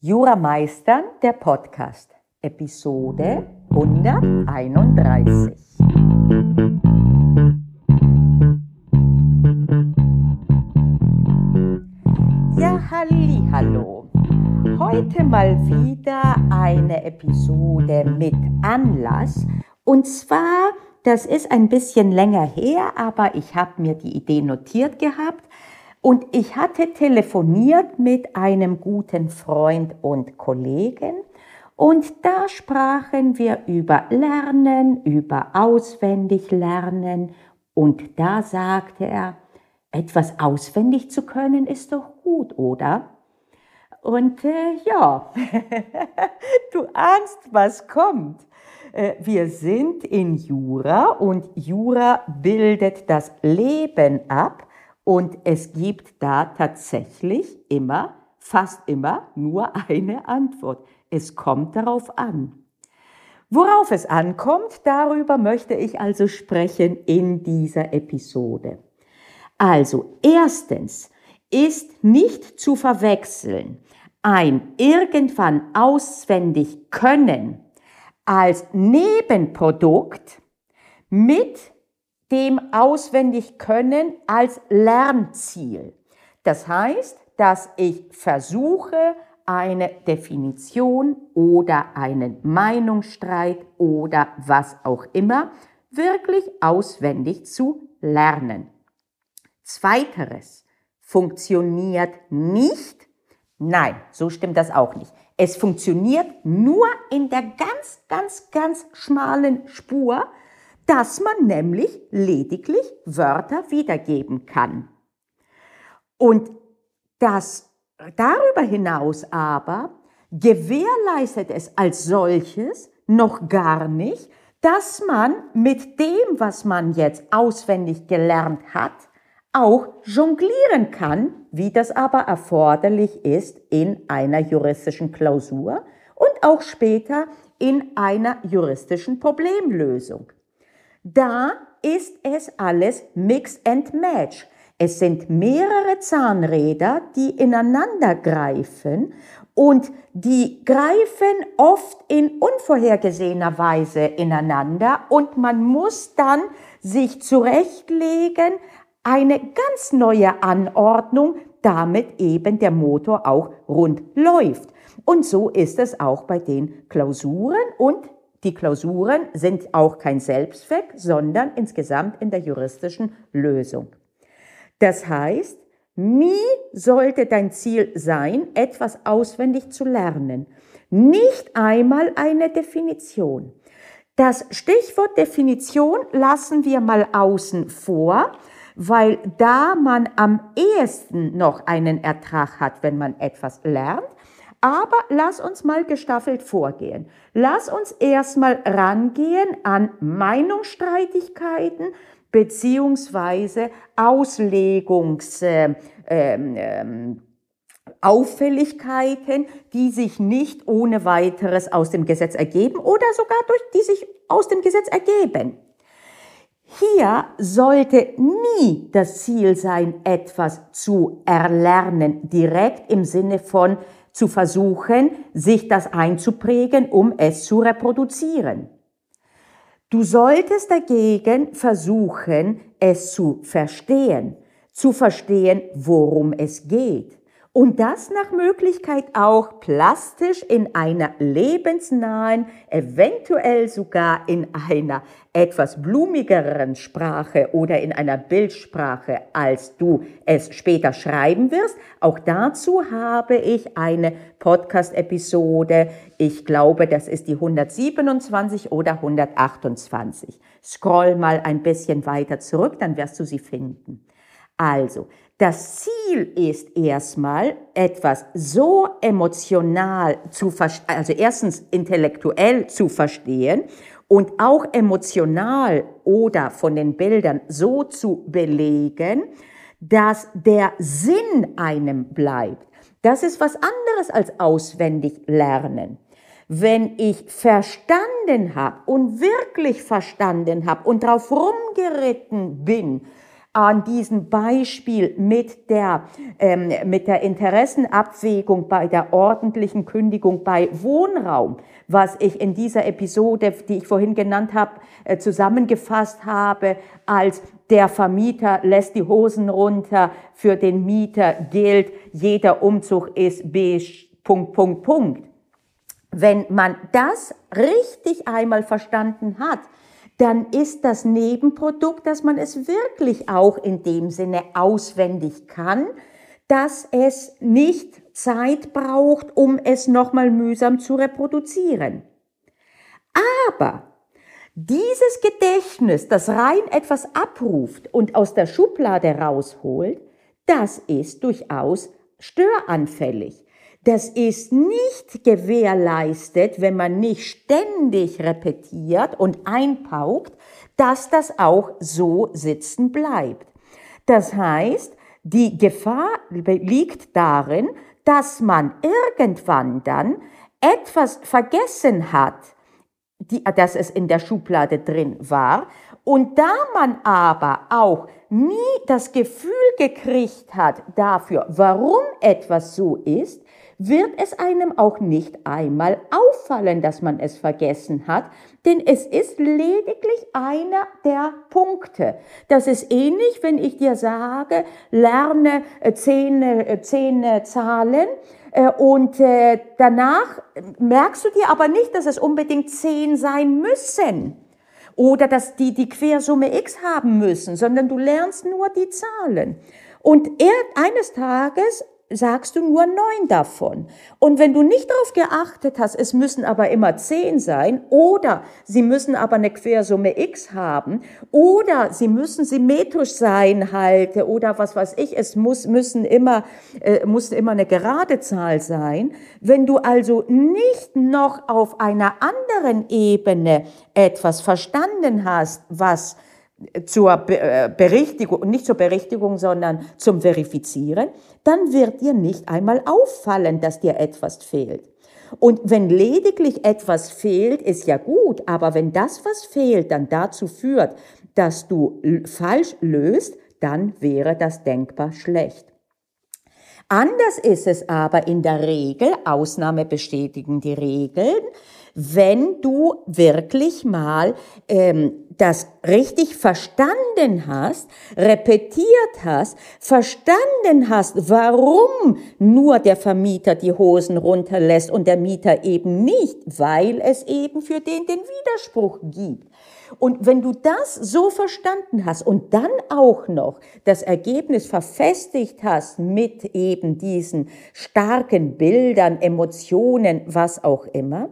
Jura Meistern, der Podcast, Episode 131. Ja, halli, hallo. Heute mal wieder eine Episode mit Anlass. Und zwar, das ist ein bisschen länger her, aber ich habe mir die Idee notiert gehabt und ich hatte telefoniert mit einem guten Freund und Kollegen und da sprachen wir über Lernen, über auswendig Lernen und da sagte er, etwas auswendig zu können ist doch gut, oder? Und äh, ja, du ahnst, was kommt. Äh, wir sind in Jura und Jura bildet das Leben ab und es gibt da tatsächlich immer, fast immer, nur eine Antwort. Es kommt darauf an. Worauf es ankommt, darüber möchte ich also sprechen in dieser Episode. Also, erstens ist nicht zu verwechseln ein irgendwann auswendig können als Nebenprodukt mit dem auswendig können als Lernziel. Das heißt, dass ich versuche, eine Definition oder einen Meinungsstreit oder was auch immer wirklich auswendig zu lernen. Zweiteres funktioniert nicht. Nein, so stimmt das auch nicht. Es funktioniert nur in der ganz, ganz, ganz schmalen Spur, dass man nämlich lediglich Wörter wiedergeben kann. Und das darüber hinaus aber gewährleistet es als solches noch gar nicht, dass man mit dem, was man jetzt auswendig gelernt hat, auch jonglieren kann, wie das aber erforderlich ist in einer juristischen Klausur und auch später in einer juristischen Problemlösung. Da ist es alles Mix and Match. Es sind mehrere Zahnräder, die ineinander greifen und die greifen oft in unvorhergesehener Weise ineinander und man muss dann sich zurechtlegen, eine ganz neue Anordnung, damit eben der Motor auch rund läuft. Und so ist es auch bei den Klausuren und die Klausuren sind auch kein Selbstzweck, sondern insgesamt in der juristischen Lösung. Das heißt, nie sollte dein Ziel sein, etwas auswendig zu lernen. Nicht einmal eine Definition. Das Stichwort Definition lassen wir mal außen vor, weil da man am ehesten noch einen Ertrag hat, wenn man etwas lernt. Aber lass uns mal gestaffelt vorgehen. Lass uns erstmal rangehen an Meinungsstreitigkeiten beziehungsweise Auslegungs, äh, äh, Auffälligkeiten, die sich nicht ohne weiteres aus dem Gesetz ergeben oder sogar durch die sich aus dem Gesetz ergeben. Hier sollte nie das Ziel sein, etwas zu erlernen, direkt im Sinne von zu versuchen, sich das einzuprägen, um es zu reproduzieren. Du solltest dagegen versuchen, es zu verstehen, zu verstehen, worum es geht. Und das nach Möglichkeit auch plastisch in einer lebensnahen, eventuell sogar in einer etwas blumigeren Sprache oder in einer Bildsprache, als du es später schreiben wirst. Auch dazu habe ich eine Podcast-Episode. Ich glaube, das ist die 127 oder 128. Scroll mal ein bisschen weiter zurück, dann wirst du sie finden. Also, das Ziel ist erstmal, etwas so emotional zu verstehen, also erstens intellektuell zu verstehen und auch emotional oder von den Bildern so zu belegen, dass der Sinn einem bleibt. Das ist was anderes als auswendig lernen. Wenn ich verstanden habe und wirklich verstanden habe und drauf rumgeritten bin, an diesem Beispiel mit der, ähm, mit der Interessenabwägung bei der ordentlichen Kündigung bei Wohnraum, was ich in dieser Episode, die ich vorhin genannt habe, äh, zusammengefasst habe, als der Vermieter lässt die Hosen runter, für den Mieter gilt, jeder Umzug ist B, Punkt, Punkt, Punkt. Wenn man das richtig einmal verstanden hat, dann ist das Nebenprodukt, dass man es wirklich auch in dem Sinne auswendig kann, dass es nicht Zeit braucht, um es nochmal mühsam zu reproduzieren. Aber dieses Gedächtnis, das rein etwas abruft und aus der Schublade rausholt, das ist durchaus störanfällig. Das ist nicht gewährleistet, wenn man nicht ständig repetiert und einpaukt, dass das auch so sitzen bleibt. Das heißt, die Gefahr liegt darin, dass man irgendwann dann etwas vergessen hat, die, dass es in der Schublade drin war. Und da man aber auch nie das Gefühl gekriegt hat dafür, warum etwas so ist, wird es einem auch nicht einmal auffallen, dass man es vergessen hat, denn es ist lediglich einer der Punkte. Das ist ähnlich, wenn ich dir sage, lerne äh, zehn, äh, zehn Zahlen, äh, und danach merkst du dir aber nicht, dass es unbedingt zehn sein müssen oder dass die die Quersumme x haben müssen, sondern du lernst nur die Zahlen. Und er, eines Tages sagst du nur neun davon. Und wenn du nicht darauf geachtet hast, es müssen aber immer zehn sein, oder sie müssen aber eine Quersumme x haben, oder sie müssen symmetrisch sein halt, oder was weiß ich, es muss, müssen immer, äh, muss immer eine gerade Zahl sein. Wenn du also nicht noch auf einer anderen Ebene etwas verstanden hast, was zur äh, Berichtigung, nicht zur Berichtigung, sondern zum Verifizieren, dann wird dir nicht einmal auffallen, dass dir etwas fehlt. Und wenn lediglich etwas fehlt, ist ja gut, aber wenn das, was fehlt, dann dazu führt, dass du falsch löst, dann wäre das denkbar schlecht. Anders ist es aber in der Regel, Ausnahme bestätigen die Regeln, wenn du wirklich mal ähm, das richtig verstanden hast, repetiert hast, verstanden hast, warum nur der Vermieter die Hosen runterlässt und der Mieter eben nicht, weil es eben für den den Widerspruch gibt. Und wenn du das so verstanden hast und dann auch noch das Ergebnis verfestigt hast mit eben diesen starken Bildern, Emotionen, was auch immer,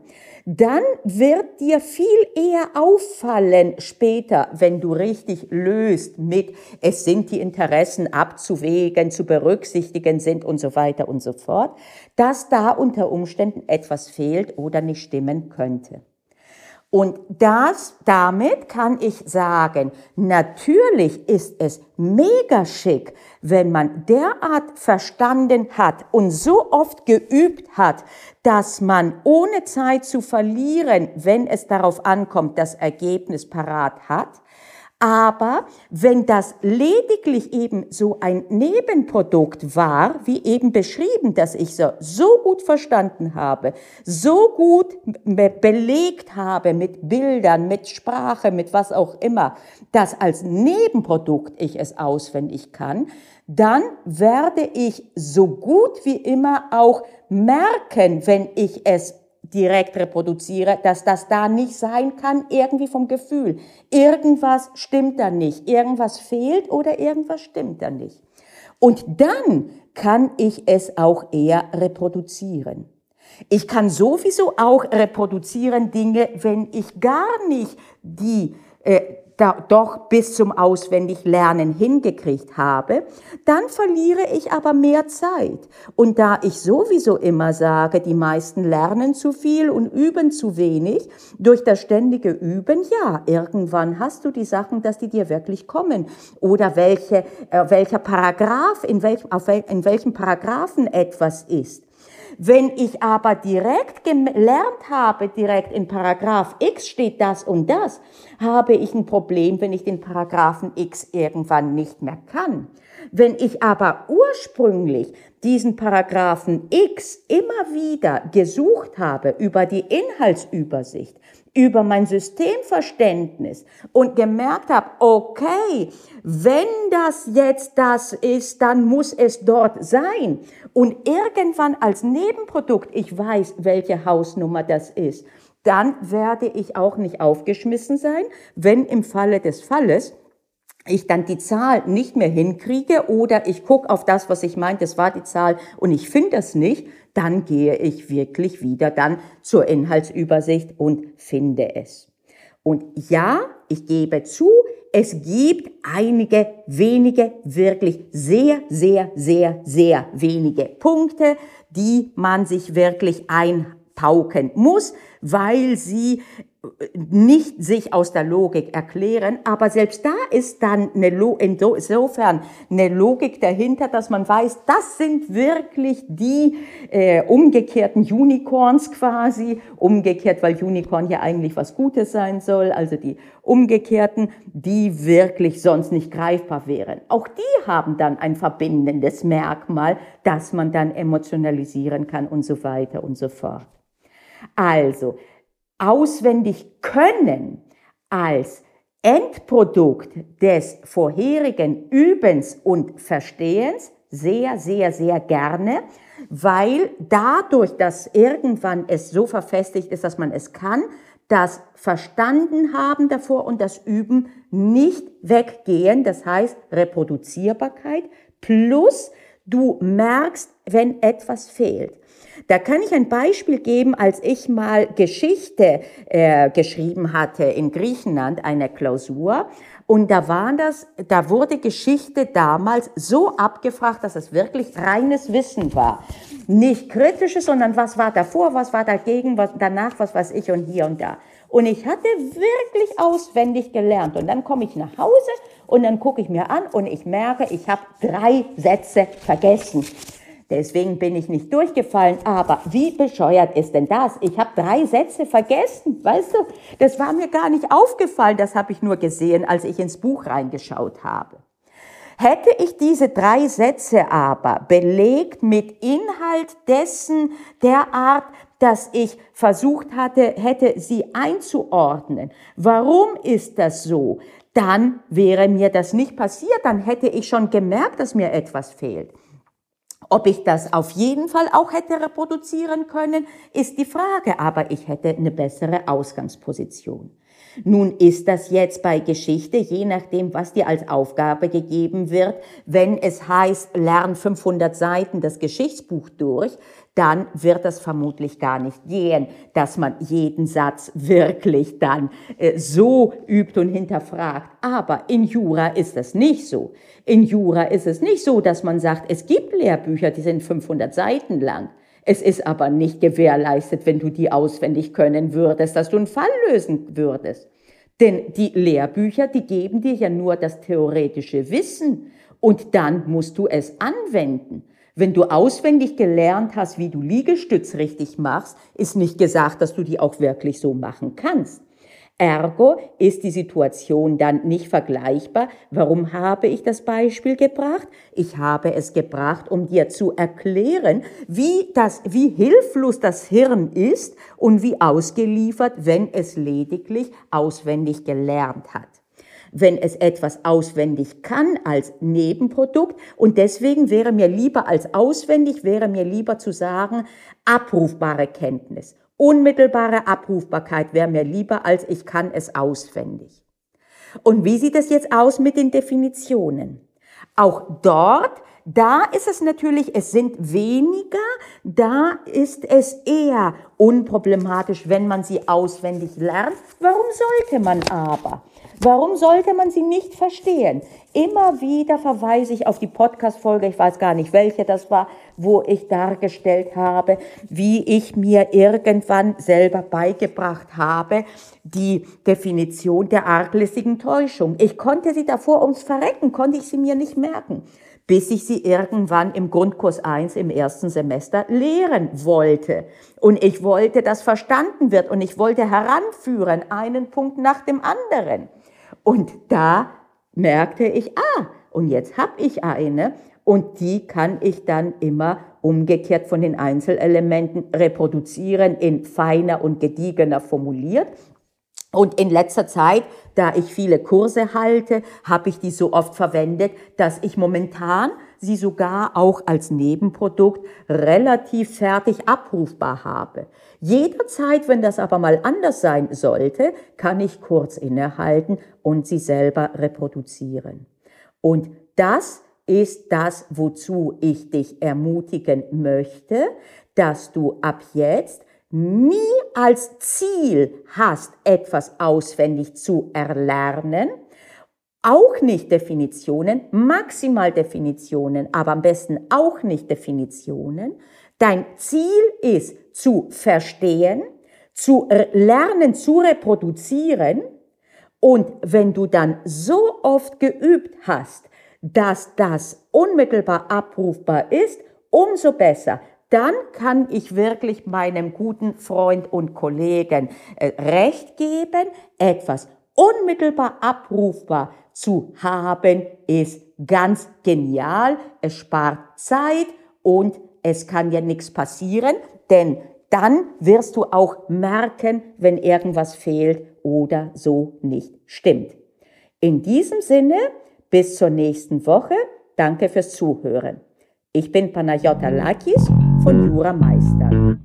dann wird dir viel eher auffallen später, wenn du richtig löst mit, es sind die Interessen abzuwägen, zu berücksichtigen sind und so weiter und so fort, dass da unter Umständen etwas fehlt oder nicht stimmen könnte. Und das, damit kann ich sagen, natürlich ist es mega schick, wenn man derart verstanden hat und so oft geübt hat, dass man ohne Zeit zu verlieren, wenn es darauf ankommt, das Ergebnis parat hat, aber wenn das lediglich eben so ein Nebenprodukt war, wie eben beschrieben, dass ich so, so gut verstanden habe, so gut belegt habe mit Bildern, mit Sprache, mit was auch immer, dass als Nebenprodukt ich es auswendig kann, dann werde ich so gut wie immer auch merken, wenn ich es direkt reproduziere, dass das da nicht sein kann, irgendwie vom Gefühl. Irgendwas stimmt da nicht, irgendwas fehlt oder irgendwas stimmt da nicht. Und dann kann ich es auch eher reproduzieren. Ich kann sowieso auch reproduzieren Dinge, wenn ich gar nicht die äh, da doch bis zum Auswendiglernen hingekriegt habe, dann verliere ich aber mehr Zeit. Und da ich sowieso immer sage, die meisten lernen zu viel und üben zu wenig, durch das ständige Üben, ja, irgendwann hast du die Sachen, dass die dir wirklich kommen. Oder welche, äh, welcher Paragraph, in welchem, auf wel, in welchem Paragraphen etwas ist. Wenn ich aber direkt gelernt habe, direkt in Paragraph X steht das und das, habe ich ein Problem, wenn ich den Paragraphen X irgendwann nicht mehr kann. Wenn ich aber ursprünglich diesen Paragraphen X immer wieder gesucht habe über die Inhaltsübersicht, über mein Systemverständnis und gemerkt habe, okay, wenn das jetzt das ist, dann muss es dort sein. Und irgendwann als Nebenprodukt, ich weiß, welche Hausnummer das ist, dann werde ich auch nicht aufgeschmissen sein, wenn im Falle des Falles ich dann die Zahl nicht mehr hinkriege oder ich gucke auf das, was ich meinte, das war die Zahl und ich finde das nicht, dann gehe ich wirklich wieder dann zur Inhaltsübersicht und finde es. Und ja, ich gebe zu, es gibt einige wenige, wirklich sehr, sehr, sehr, sehr wenige Punkte, die man sich wirklich einpauken muss, weil sie nicht sich aus der Logik erklären, aber selbst da ist dann eine insofern eine Logik dahinter, dass man weiß, das sind wirklich die äh, umgekehrten Unicorns quasi, umgekehrt, weil Unicorn ja eigentlich was Gutes sein soll, also die umgekehrten, die wirklich sonst nicht greifbar wären. Auch die haben dann ein verbindendes Merkmal, das man dann emotionalisieren kann und so weiter und so fort. Also, auswendig können als Endprodukt des vorherigen Übens und Verstehens sehr, sehr, sehr gerne, weil dadurch, dass irgendwann es so verfestigt ist, dass man es kann, das Verstanden haben davor und das Üben nicht weggehen, das heißt Reproduzierbarkeit, plus du merkst, wenn etwas fehlt. Da kann ich ein Beispiel geben, als ich mal Geschichte äh, geschrieben hatte in Griechenland, eine Klausur. Und da war das, da wurde Geschichte damals so abgefragt, dass es wirklich reines Wissen war. Nicht kritisches, sondern was war davor, was war dagegen, was danach, was weiß ich und hier und da. Und ich hatte wirklich auswendig gelernt. Und dann komme ich nach Hause und dann gucke ich mir an und ich merke, ich habe drei Sätze vergessen. Deswegen bin ich nicht durchgefallen. Aber wie bescheuert ist denn das? Ich habe drei Sätze vergessen, weißt du? Das war mir gar nicht aufgefallen. Das habe ich nur gesehen, als ich ins Buch reingeschaut habe. Hätte ich diese drei Sätze aber belegt mit Inhalt dessen der Art, dass ich versucht hatte, hätte sie einzuordnen. Warum ist das so? Dann wäre mir das nicht passiert, dann hätte ich schon gemerkt, dass mir etwas fehlt. Ob ich das auf jeden Fall auch hätte reproduzieren können, ist die Frage, aber ich hätte eine bessere Ausgangsposition. Nun ist das jetzt bei Geschichte, je nachdem, was dir als Aufgabe gegeben wird, wenn es heißt, lern 500 Seiten das Geschichtsbuch durch, dann wird das vermutlich gar nicht gehen, dass man jeden Satz wirklich dann äh, so übt und hinterfragt. Aber in Jura ist das nicht so. In Jura ist es nicht so, dass man sagt, es gibt Lehrbücher, die sind 500 Seiten lang. Es ist aber nicht gewährleistet, wenn du die auswendig können würdest, dass du einen Fall lösen würdest. Denn die Lehrbücher, die geben dir ja nur das theoretische Wissen und dann musst du es anwenden. Wenn du auswendig gelernt hast, wie du Liegestütz richtig machst, ist nicht gesagt, dass du die auch wirklich so machen kannst. Ergo ist die Situation dann nicht vergleichbar. Warum habe ich das Beispiel gebracht? Ich habe es gebracht, um dir zu erklären, wie das, wie hilflos das Hirn ist und wie ausgeliefert, wenn es lediglich auswendig gelernt hat wenn es etwas auswendig kann als Nebenprodukt. Und deswegen wäre mir lieber als auswendig, wäre mir lieber zu sagen, abrufbare Kenntnis. Unmittelbare Abrufbarkeit wäre mir lieber, als ich kann es auswendig. Und wie sieht es jetzt aus mit den Definitionen? Auch dort, da ist es natürlich, es sind weniger, da ist es eher unproblematisch, wenn man sie auswendig lernt. Warum sollte man aber? Warum sollte man sie nicht verstehen? Immer wieder verweise ich auf die Podcast-Folge, ich weiß gar nicht, welche das war, wo ich dargestellt habe, wie ich mir irgendwann selber beigebracht habe, die Definition der arglistigen Täuschung. Ich konnte sie davor ums Verrecken, konnte ich sie mir nicht merken bis ich sie irgendwann im Grundkurs 1 im ersten Semester lehren wollte. Und ich wollte, dass verstanden wird und ich wollte heranführen, einen Punkt nach dem anderen. Und da merkte ich, ah, und jetzt habe ich eine und die kann ich dann immer umgekehrt von den Einzelelementen reproduzieren, in feiner und gediegener formuliert. Und in letzter Zeit, da ich viele Kurse halte, habe ich die so oft verwendet, dass ich momentan sie sogar auch als Nebenprodukt relativ fertig abrufbar habe. Jederzeit, wenn das aber mal anders sein sollte, kann ich kurz innehalten und sie selber reproduzieren. Und das ist das, wozu ich dich ermutigen möchte, dass du ab jetzt nie als Ziel hast, etwas auswendig zu erlernen, auch nicht Definitionen, maximal Definitionen, aber am besten auch nicht Definitionen. Dein Ziel ist zu verstehen, zu lernen, zu reproduzieren. Und wenn du dann so oft geübt hast, dass das unmittelbar abrufbar ist, umso besser. Dann kann ich wirklich meinem guten Freund und Kollegen äh, recht geben, etwas unmittelbar abrufbar zu haben, ist ganz genial. Es spart Zeit und es kann ja nichts passieren, denn dann wirst du auch merken, wenn irgendwas fehlt oder so nicht stimmt. In diesem Sinne, bis zur nächsten Woche. Danke fürs Zuhören. Ich bin Panayota Lakis von Jura Meister.